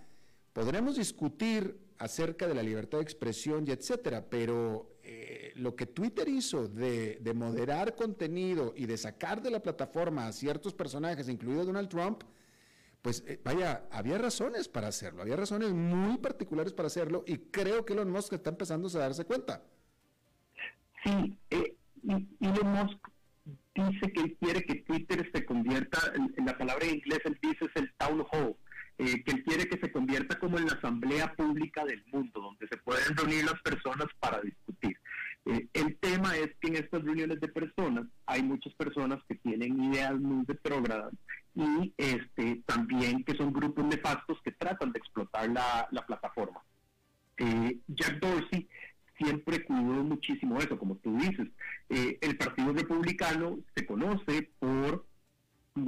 podremos discutir acerca de la libertad de expresión y etcétera, pero eh, lo que Twitter hizo de, de, moderar contenido y de sacar de la plataforma a ciertos personajes, incluido Donald Trump, pues eh, vaya, había razones para hacerlo, había razones muy particulares para hacerlo y creo que Elon Musk está empezando a darse cuenta. Sí, eh, Elon Musk dice que quiere que Twitter se convierta, en, la palabra en inglés él dice es el town hall, eh, que él quiere que se convierta como en la asamblea pública del mundo, donde se pueden reunir las personas para discutir. Eh, el tema es que en estas reuniones de personas hay muchas personas que tienen ideas muy retrógradas y este, también que son grupos nefastos que tratan de explotar la, la plataforma. Eh, Jack Dorsey siempre cuidó muchísimo eso, como tú dices. Eh, el Partido Republicano se conoce por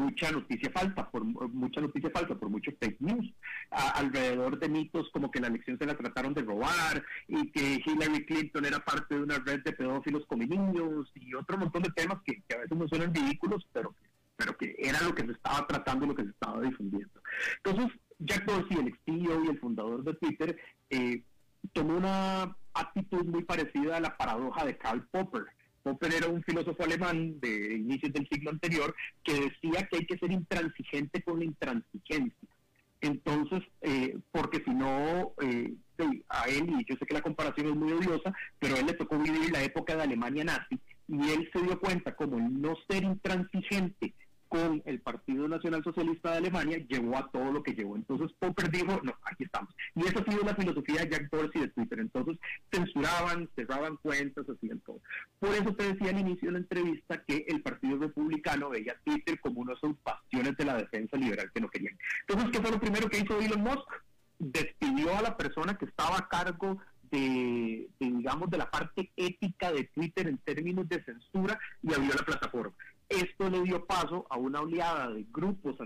mucha noticia falsa, por mucha noticia falsa, por muchos fake news, alrededor de mitos como que la elección se la trataron de robar y que Hillary Clinton era parte de una red de pedófilos con niños y otro montón de temas que, a veces no suenan ridículos, pero, pero que era lo que se estaba tratando lo que se estaba difundiendo. Entonces, Jack Dorsey, el ex CEO y el fundador de Twitter, eh, tomó una actitud muy parecida a la paradoja de Karl Popper. Popper era un filósofo alemán de inicios del siglo anterior que decía que hay que ser intransigente con la intransigencia. Entonces, eh, porque si no, eh, a él, y yo sé que la comparación es muy odiosa, pero a él le tocó vivir la época de Alemania nazi y él se dio cuenta como no ser intransigente con el Partido Nacional Socialista de Alemania llevó a todo lo que llevó. Entonces Popper dijo, no, aquí estamos. Y esa ha sido la filosofía de Jack Dorsey de Twitter. Entonces censuraban, cerraban cuentas, hacían todo. Por eso te decía al inicio de la entrevista que el Partido Republicano veía Twitter como uno de sus bastiones de la defensa liberal que no querían. Entonces, ¿qué fue lo primero que hizo Elon Musk? Despidió a la persona que estaba a cargo de, digamos, de la parte ética de Twitter en términos de censura y abrió la plataforma. Esto le dio paso a una oleada de grupos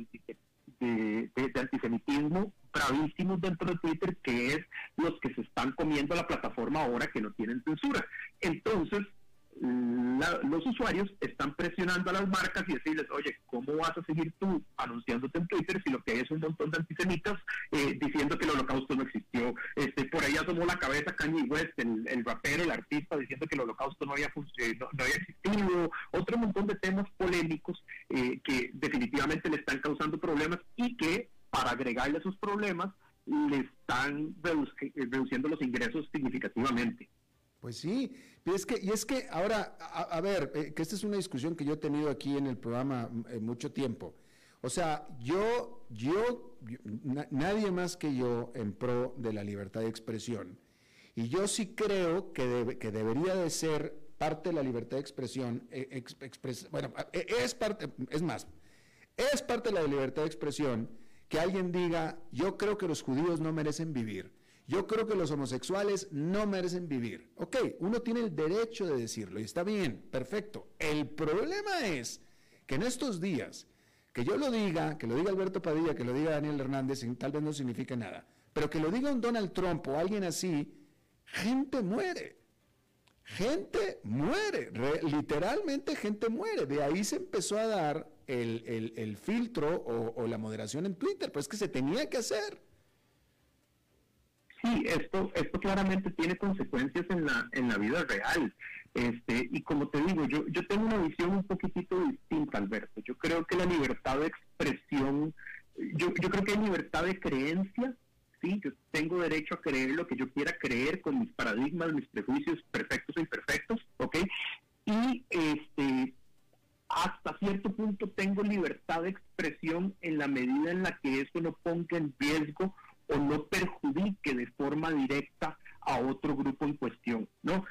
de, antisemitismo bravísimos dentro de Twitter, que es los que se están comiendo la plataforma ahora que no tienen censura. Entonces, los usuarios están presionando a las marcas y decirles, oye, ¿cómo vas a seguir tú anunciándote en Twitter si lo que hay es un montón de antisemitas eh, diciendo que el holocausto no existió? Este, por ahí asomó la cabeza Kanye West, el, rapero, el artista, diciendo que el holocausto no había, no había existido, otro montón de temas polémicos eh, que definitivamente le están causando problemas y que para agregarle a sus problemas le están reduciendo los ingresos significativamente. Pues sí, y es que, y es que ahora, a, ver, eh, que esta es una discusión que yo he tenido aquí en el programa eh, mucho tiempo. O sea, yo, yo, nadie más que yo en pro de la libertad de expresión. Y yo sí creo que, que debería de ser parte de la libertad de expresión, eh, bueno, es parte, es más, es parte de la libertad de expresión que alguien diga, yo creo que los judíos no merecen vivir yo creo que los homosexuales no merecen vivir. Ok, uno tiene el derecho de decirlo y está bien, perfecto. El problema es que en estos días, que yo lo diga, que lo diga Alberto Padilla, que lo diga Daniel Hernández, tal vez no significa nada, pero que lo diga un Donald Trump o alguien así, gente muere. Gente muere, literalmente gente muere. De ahí se empezó a dar el, filtro o, la moderación en Twitter, pues que se tenía que hacer sí, esto, esto claramente tiene consecuencias en la, en la vida real. Este, y como te digo, yo, yo tengo una visión un poquitito distinta, Alberto. Yo creo que la libertad de expresión, yo, yo creo que hay libertad de creencia, sí, yo tengo derecho a creer lo que yo quiera creer con mis paradigmas, mis prejuicios perfectos e imperfectos, ¿ok? Y este, hasta cierto punto tengo libertad de expresión en la medida en la que eso no ponga en riesgo o no perjudique de forma directa a otro grupo en cuestión, ¿no?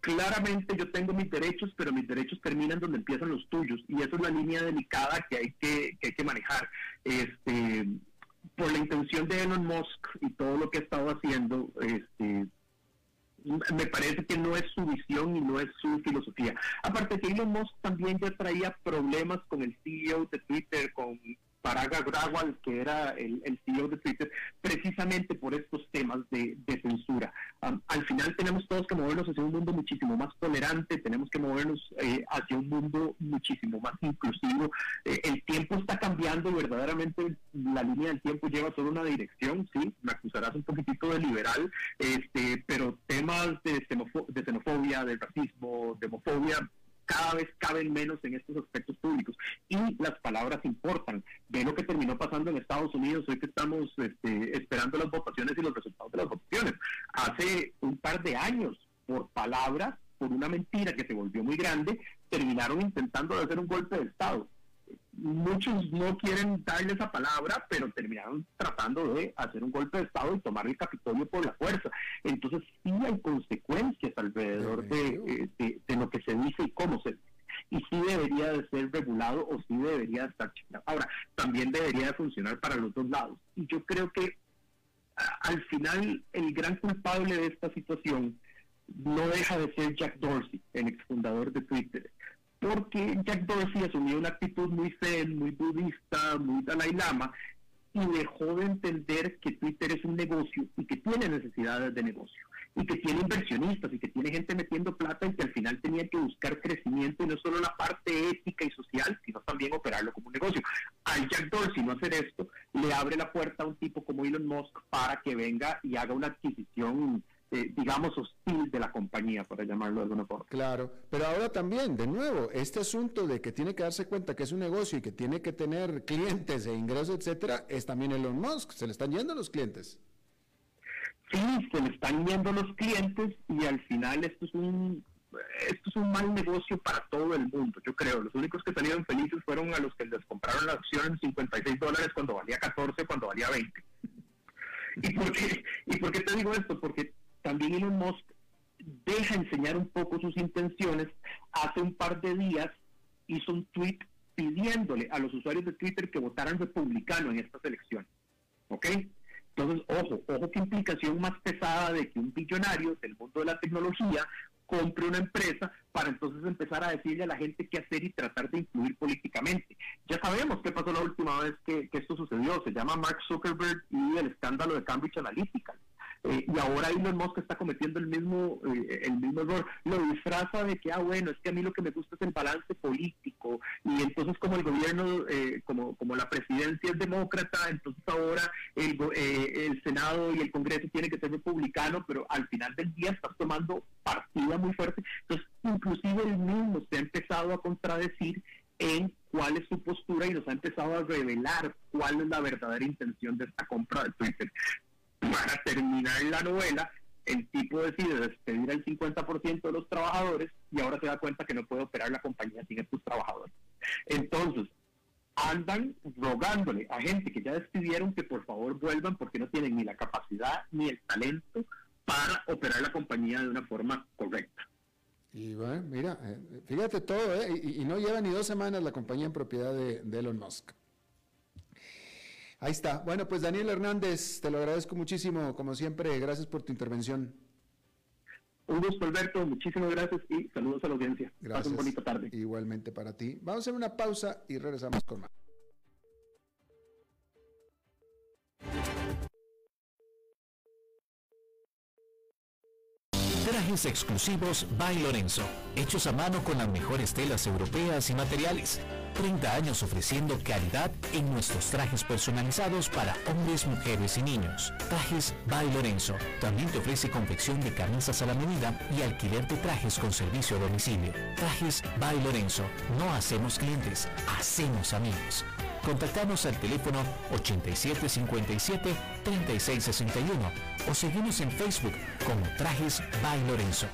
Claramente yo tengo mis derechos, pero mis derechos terminan donde empiezan los tuyos y esa es la línea delicada que hay que, que hay que manejar. este, por la intención de Elon Musk y todo lo que ha estado haciendo, este, me parece que no es su visión y no es su filosofía. Aparte que Elon Musk también ya traía problemas con el CEO de Twitter, con Parag Agrawal, que era el, CEO de Twitter, precisamente por estos temas de, censura. al final tenemos todos que movernos hacia un mundo muchísimo más tolerante, tenemos que movernos eh, hacia un mundo muchísimo más inclusivo. Eh, el tiempo está cambiando verdaderamente la línea del tiempo lleva solo una dirección, sí, me acusarás un poquitito de liberal, este, pero temas de, de xenofobia, de racismo, de homofobia, cada vez caben menos en estos aspectos públicos y las palabras importan. Ve lo que terminó pasando en Estados Unidos hoy que estamos este, esperando las votaciones y los resultados de las votaciones. Hace un par de años, por palabras, por una mentira que se volvió muy grande, terminaron intentando hacer un golpe de Estado muchos no quieren darle esa palabra, pero terminaron tratando de hacer un golpe de Estado y tomar el Capitolio por la fuerza. Entonces sí hay consecuencias alrededor de, eh, de, lo que se dice y cómo se dice. Y sí debería de ser regulado o sí debería de estar chingado. Ahora, también debería de funcionar para los dos lados. Y yo creo que al final el gran culpable de esta situación no deja de ser Jack Dorsey, el exfundador de Twitter porque Jack Dorsey asumió una actitud muy zen, muy budista, muy Dalai Lama, y dejó de entender que Twitter es un negocio y que tiene necesidades de negocio, y que tiene inversionistas, y que tiene gente metiendo plata, y que al final tenía que buscar crecimiento, y no solo la parte ética y social, sino también operarlo como un negocio. Al Jack Dorsey no hacer esto, le abre la puerta a un tipo como Elon Musk para que venga y haga una adquisición eh, digamos, hostil de la compañía, para llamarlo de alguna forma. Claro, pero ahora también, de nuevo, este asunto de que tiene que darse cuenta que es un negocio y que tiene que tener clientes e ingresos, etcétera, es también Elon Musk, se le están yendo los clientes. Sí, se le están yendo los clientes y al final esto es un esto es un mal negocio para todo el mundo, yo creo. Los únicos que salieron felices fueron a los que les compraron la acción en 56 dólares cuando valía 14, cuando valía 20. ¿Y por qué, ¿Y por qué te digo esto? Porque también Elon Musk deja enseñar un poco sus intenciones. Hace un par de días hizo un tweet pidiéndole a los usuarios de Twitter que votaran republicano en estas elecciones. ¿Ok? Entonces, ojo, ojo qué implicación más pesada de que un billonario del mundo de la tecnología compre una empresa para entonces empezar a decirle a la gente qué hacer y tratar de influir políticamente. Ya sabemos qué pasó la última vez que, que esto sucedió, se llama Mark Zuckerberg y el escándalo de Cambridge Analytica. Eh, y ahora Elon Musk está cometiendo el mismo eh, el mismo error. Lo disfraza de que ah bueno es que a mí lo que me gusta es el balance político y entonces como el gobierno eh, como como la presidencia es demócrata entonces ahora el, el senado y el congreso tienen que ser republicano pero al final del día estás tomando partida muy fuerte. Entonces inclusive él mismo se ha empezado a contradecir en cuál es su postura y nos ha empezado a revelar cuál es la verdadera intención de esta compra de Twitter para terminar la novela, el tipo decide despedir al 50% de los trabajadores y ahora se da cuenta que no puede operar la compañía sin estos trabajadores. Entonces, andan rogándole a gente que ya despidieron que por favor vuelvan porque no tienen ni la capacidad ni el talento para operar la compañía de una forma correcta. Y bueno, mira, eh, fíjate todo, ¿eh? y, no lleva ni dos semanas la compañía en propiedad de Elon Musk. Ahí está. Bueno, pues Daniel Hernández, te lo agradezco muchísimo, como siempre. Gracias por tu intervención. Un gusto, Alberto. Muchísimas gracias y saludos a la audiencia. Gracias. un bonita tarde. Igualmente para ti. Vamos a hacer una pausa y regresamos con más. Trajes exclusivos by Lorenzo, hechos a mano con las mejores telas europeas y materiales 30 años ofreciendo calidad en nuestros trajes personalizados para hombres, mujeres y niños. Trajes by Lorenzo. También te ofrece confección de camisas a la medida y alquiler de trajes con servicio a domicilio. Trajes by Lorenzo. No hacemos clientes, hacemos amigos. Contactanos al teléfono 8757-3661 o seguimos en Facebook como Trajes by Lorenzo.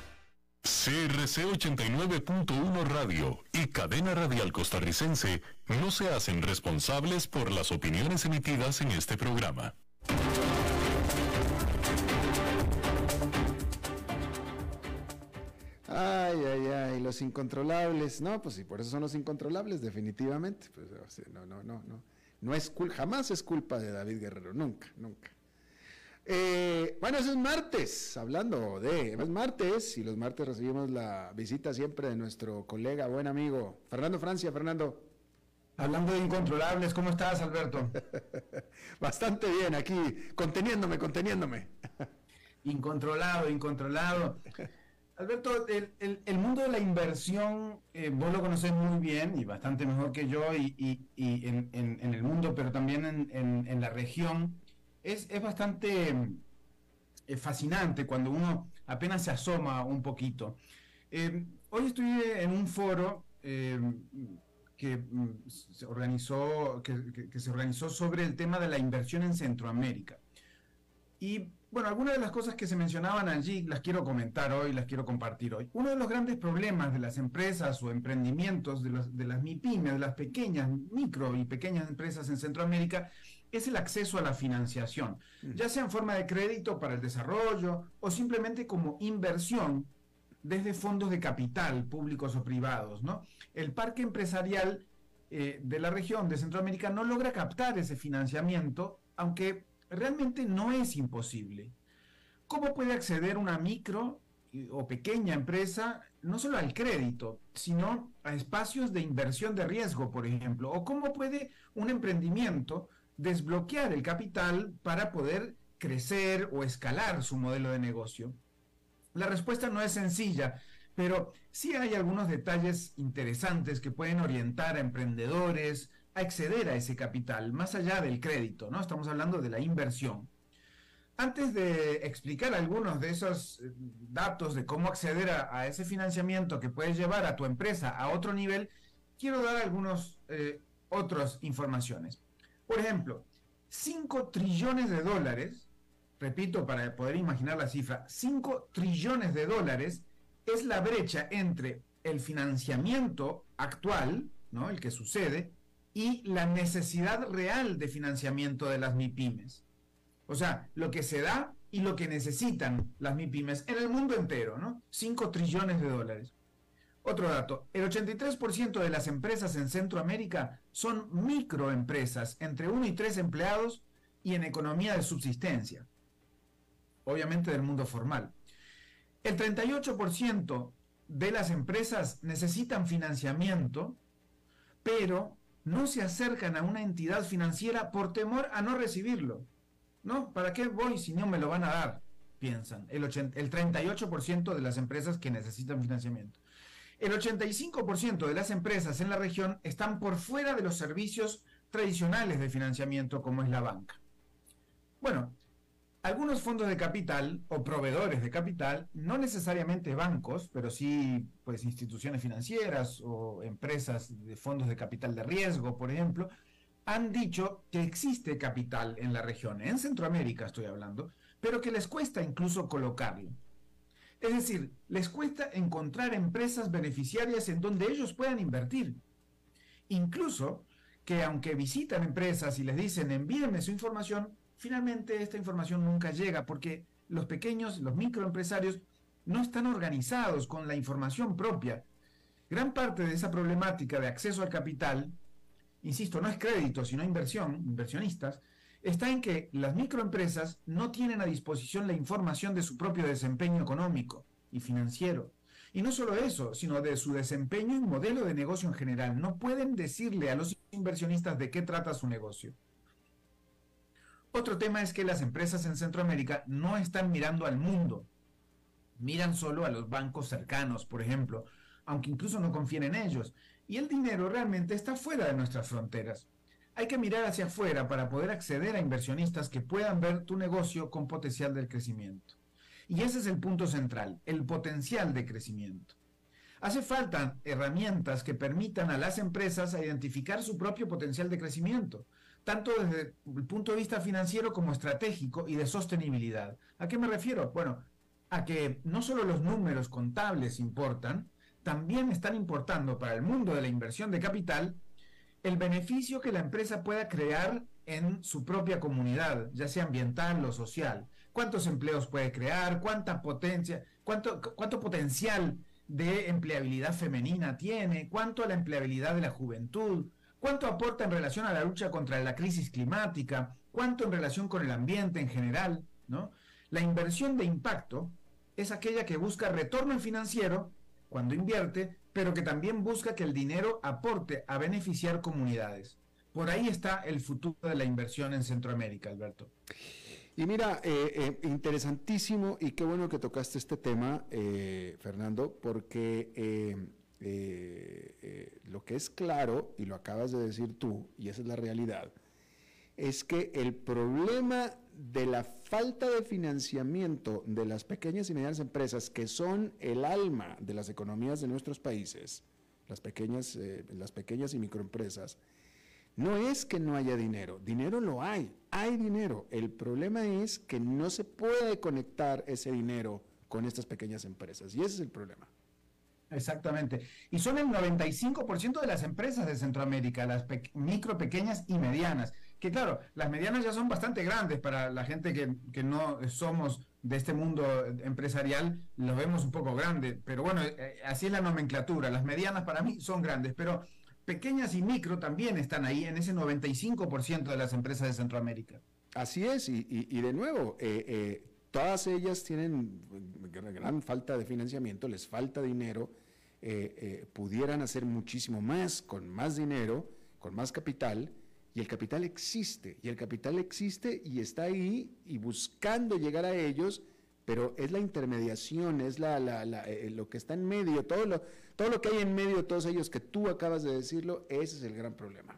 CRC 89.1 Radio y Cadena Radial Costarricense no se hacen responsables por las opiniones emitidas en este programa. Ay, ay, ay, los incontrolables. No, pues sí, por eso son los incontrolables, definitivamente. Pues, no, no, no, no. No es jamás es culpa de David Guerrero, nunca, nunca. Eh, bueno, es martes, hablando de, es martes y los martes recibimos la visita siempre de nuestro colega, buen amigo, Fernando Francia. Fernando. Hablando de incontrolables, ¿cómo estás, Alberto? Bastante bien, aquí, conteniéndome, conteniéndome. incontrolado, incontrolado. Alberto, el, mundo de la inversión, eh, vos lo conocés muy bien y bastante mejor que yo y, en, el mundo, pero también en, la región, es, bastante eh, fascinante cuando uno apenas se asoma un poquito. Eh, hoy estoy en un foro que, mm, se organizó, que, se organizó sobre el tema de la inversión en Centroamérica. Y bueno, algunas de las cosas que se mencionaban allí las quiero comentar hoy, las quiero compartir hoy. Uno de los grandes problemas de las empresas o emprendimientos, de, los, de las MIPIMES, de las pequeñas, micro y pequeñas empresas en Centroamérica, es el acceso a la financiación, mm. ya sea en forma de crédito para el desarrollo o simplemente como inversión desde fondos de capital, públicos o privados, ¿no? El parque empresarial eh, de la región de Centroamérica no logra captar ese financiamiento, aunque realmente no es imposible. ¿Cómo puede acceder una micro o pequeña empresa no solo al crédito, sino a espacios de inversión de riesgo, por ejemplo? ¿O cómo puede un emprendimiento desbloquear el capital para poder crecer o escalar su modelo de negocio? La respuesta no es sencilla, pero sí hay algunos detalles interesantes que pueden orientar a emprendedores a acceder a ese capital, más allá del crédito, ¿no? Estamos hablando de la inversión. Antes de explicar algunos de esos eh, datos de cómo acceder a, ese financiamiento que puedes llevar a tu empresa a otro nivel, quiero dar algunas eh, otras informaciones. Por ejemplo, 5 trillones de dólares repito, para poder imaginar la cifra, 5 trillones de dólares es la brecha entre el financiamiento actual, ¿no? el que sucede, y la necesidad real de financiamiento de las MIPIMES. O sea, lo que se da y lo que necesitan las MIPIMES en el mundo entero, ¿no? 5 trillones de dólares. Otro dato, el 83% de las empresas en Centroamérica son microempresas, entre 1 y 3 empleados y en economía de subsistencia obviamente del mundo formal. El 38% de las empresas necesitan financiamiento, pero no se acercan a una entidad financiera por temor a no recibirlo. ¿No? ¿Para qué voy si no me lo van a dar? Piensan. El, el 38% de las empresas que necesitan financiamiento. El 85% de las empresas en la región están por fuera de los servicios tradicionales de financiamiento como es la banca. Bueno, algunos fondos de capital o proveedores de capital, no necesariamente bancos, pero sí pues instituciones financieras o empresas de fondos de capital de riesgo, por ejemplo, han dicho que existe capital en la región, en Centroamérica estoy hablando, pero que les cuesta incluso colocarlo. Es decir, les cuesta encontrar empresas beneficiarias en donde ellos puedan invertir. Incluso que aunque visitan empresas y les dicen envíenme su información, finalmente esta información nunca llega porque los pequeños, los microempresarios, no están organizados con la información propia. Gran parte de esa problemática de acceso al capital, insisto, no es crédito, sino inversión, inversionistas, está en que las microempresas no tienen a disposición la información de su propio desempeño económico y financiero. Y no solo eso, sino de su desempeño y modelo de negocio en general. No pueden decirle a los inversionistas de qué trata su negocio. Otro tema es que las empresas en Centroamérica no están mirando al mundo, miran solo a los bancos cercanos, por ejemplo, aunque incluso no confíen en ellos. Y el dinero realmente está fuera de nuestras fronteras. Hay que mirar hacia afuera para poder acceder a inversionistas que puedan ver tu negocio con potencial de crecimiento. Y ese es el punto central, el potencial de crecimiento. Hace falta herramientas que permitan a las empresas identificar su propio potencial de crecimiento tanto desde el punto de vista financiero como estratégico y de sostenibilidad. ¿A qué me refiero? Bueno, a que no solo los números contables importan, también están importando para el mundo de la inversión de capital el beneficio que la empresa pueda crear en su propia comunidad, ya sea ambiental o social. ¿Cuántos empleos puede crear? ¿Cuánta potencia? ¿Cuánto, cuánto potencial de empleabilidad femenina tiene? ¿Cuánto a la empleabilidad de la juventud? ¿Cuánto aporta en relación a la lucha contra la crisis climática? ¿Cuánto en relación con el ambiente en general? ¿no? La inversión de impacto es aquella que busca retorno financiero cuando invierte, pero que también busca que el dinero aporte a beneficiar comunidades. Por ahí está el futuro de la inversión en Centroamérica, Alberto. Y mira, eh, eh, interesantísimo y qué bueno que tocaste este tema, eh, Fernando, porque lo que es claro, y lo acabas de decir tú, y esa es la realidad, es que el problema de la falta de financiamiento de las pequeñas y medianas empresas, que son el alma de las economías de nuestros países, las pequeñas, las pequeñas y microempresas, no es que no haya dinero, dinero lo hay, hay dinero. El problema es que no se puede conectar ese dinero con estas pequeñas empresas y ese es el problema. Exactamente. Y son el 95% de las empresas de Centroamérica, las micro, pequeñas y medianas. Que claro, las medianas ya son bastante grandes para la gente que, no somos de este mundo empresarial, lo vemos un poco grande. Pero bueno, eh, así es la nomenclatura. Las medianas para mí son grandes, pero pequeñas y micro también están ahí en ese 95% de las empresas de Centroamérica. Así es, y, de nuevo, eh, eh, todas ellas tienen gran falta de financiamiento, les falta dinero, eh, pudieran hacer muchísimo más con más dinero, con más capital, y el capital existe, y el capital existe y está ahí y buscando llegar a ellos pero es la intermediación, es la, eh, lo que está en medio, todo lo, todo lo que hay en medio de todos ellos que tú acabas de decirlo, ese es el gran problema.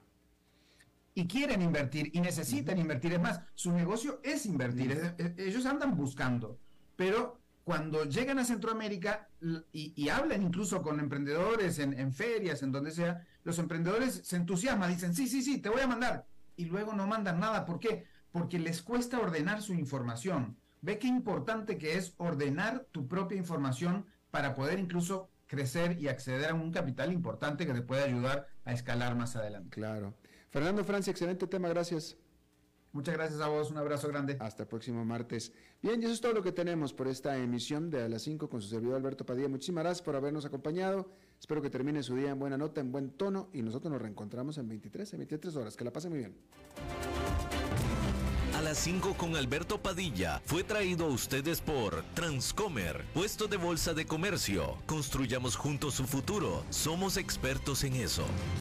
Y quieren invertir y necesitan invertir. Es más, su negocio es invertir. ellos andan buscando. Pero cuando llegan a Centroamérica y, hablan incluso con emprendedores en, en, ferias, en donde sea, los emprendedores se entusiasman, dicen, sí, sí, sí, te voy a mandar. Y luego no mandan nada. ¿Por qué? Porque les cuesta ordenar su información Ve qué importante que es ordenar tu propia información para poder incluso crecer y acceder a un capital importante que te puede ayudar a escalar más adelante. Claro. Fernando Francia, excelente tema, gracias. Muchas gracias a vos, un abrazo grande. Hasta el próximo martes. Bien, y eso es todo lo que tenemos por esta emisión de a las 5 con su servidor Alberto Padilla. Muchísimas gracias por habernos acompañado. Espero que termine su día en buena nota, en buen tono y nosotros nos reencontramos en 23, en 23 horas. Que la pasen muy bien a las 5 con Alberto Padilla fue traído a ustedes por Transcomer, puesto de bolsa de comercio. Construyamos juntos su futuro. Somos expertos en eso.